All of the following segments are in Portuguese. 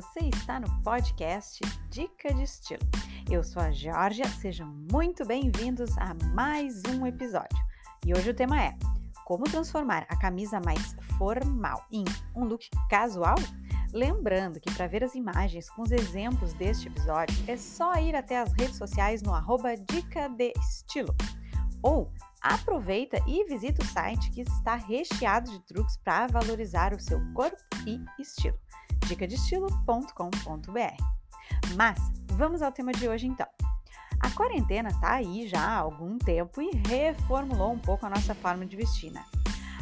você está no podcast Dica de Estilo. Eu sou a Georgia, sejam muito bem-vindos a mais um episódio. E hoje o tema é como transformar a camisa mais formal em um look casual? Lembrando que para ver as imagens com os exemplos deste episódio é só ir até as redes sociais no arroba Dica de Estilo. Ou aproveita e visita o site que está recheado de truques para valorizar o seu corpo e estilo dicadestilo.com.br. Mas vamos ao tema de hoje então. A quarentena está aí já há algum tempo e reformulou um pouco a nossa forma de vestir, né?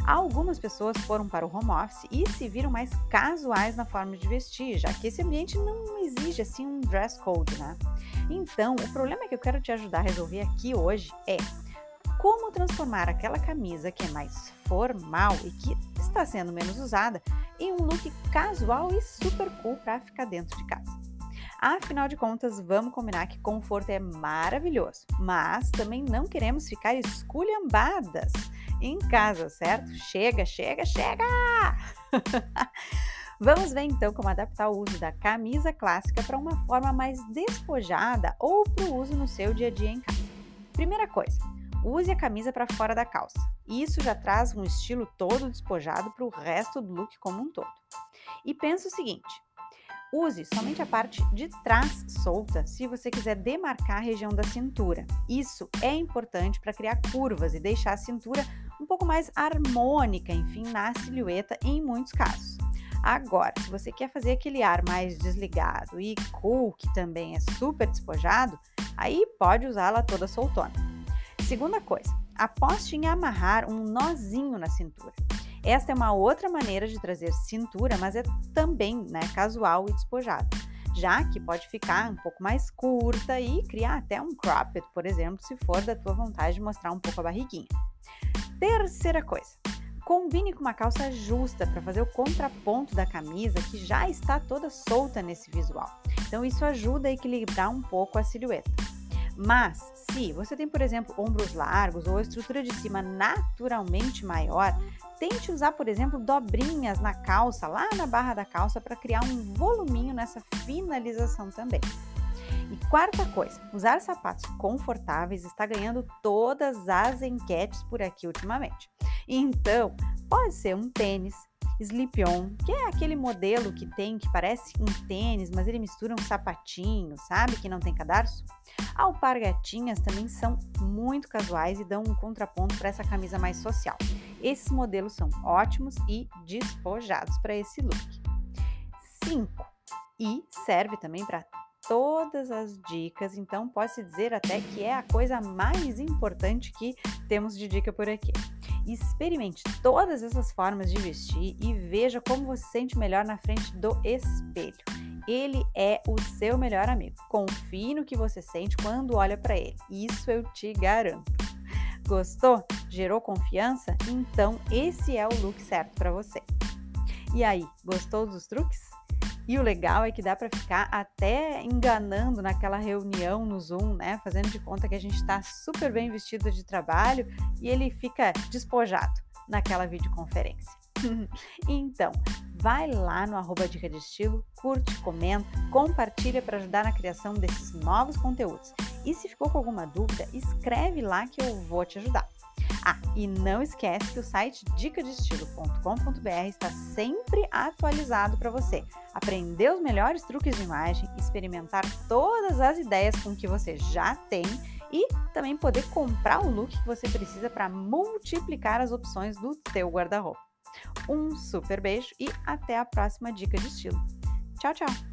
Algumas pessoas foram para o home office e se viram mais casuais na forma de vestir, já que esse ambiente não exige assim um dress code, né? Então, o problema que eu quero te ajudar a resolver aqui hoje é como transformar aquela camisa que é mais formal e que está sendo menos usada em um look casual e super cool para ficar dentro de casa. Afinal de contas, vamos combinar que conforto é maravilhoso, mas também não queremos ficar esculhambadas em casa, certo? Chega, chega, chega! Vamos ver então como adaptar o uso da camisa clássica para uma forma mais despojada ou para o uso no seu dia a dia em casa. Primeira coisa, Use a camisa para fora da calça. Isso já traz um estilo todo despojado para o resto do look como um todo. E pensa o seguinte: use somente a parte de trás solta se você quiser demarcar a região da cintura. Isso é importante para criar curvas e deixar a cintura um pouco mais harmônica, enfim, na silhueta em muitos casos. Agora, se você quer fazer aquele ar mais desligado e cool, que também é super despojado, aí pode usá-la toda soltona. Segunda coisa, aposte em amarrar um nozinho na cintura. Esta é uma outra maneira de trazer cintura, mas é também né, casual e despojada, já que pode ficar um pouco mais curta e criar até um cropped, por exemplo, se for da tua vontade de mostrar um pouco a barriguinha. Terceira coisa, combine com uma calça justa para fazer o contraponto da camisa que já está toda solta nesse visual. Então isso ajuda a equilibrar um pouco a silhueta. Mas, se você tem, por exemplo, ombros largos ou estrutura de cima naturalmente maior, tente usar, por exemplo, dobrinhas na calça, lá na barra da calça, para criar um voluminho nessa finalização também. E quarta coisa, usar sapatos confortáveis está ganhando todas as enquetes por aqui ultimamente. Então, pode ser um tênis, slip-on, que é aquele modelo que tem que parece um tênis, mas ele mistura um sapatinho, sabe? Que não tem cadarço. Alpargatinhas também são muito casuais e dão um contraponto para essa camisa mais social. Esses modelos são ótimos e despojados para esse look. 5. E serve também para todas as dicas, então pode-se dizer até que é a coisa mais importante que temos de dica por aqui. Experimente todas essas formas de vestir e veja como você se sente melhor na frente do espelho. Ele é o seu melhor amigo. Confie no que você sente quando olha para ele. Isso eu te garanto. Gostou? Gerou confiança? Então esse é o look certo para você. E aí, gostou dos truques? E o legal é que dá para ficar até enganando naquela reunião no Zoom, né? Fazendo de conta que a gente está super bem vestido de trabalho e ele fica despojado naquela videoconferência. então, vai lá no arroba Dica de Estilo, curte, comenta, compartilha para ajudar na criação desses novos conteúdos. E se ficou com alguma dúvida, escreve lá que eu vou te ajudar. Ah, e não esquece que o site dicadestilo.com.br está sempre atualizado para você aprender os melhores truques de imagem, experimentar todas as ideias com que você já tem e também poder comprar o look que você precisa para multiplicar as opções do teu guarda-roupa. Um super beijo e até a próxima dica de estilo. Tchau, tchau!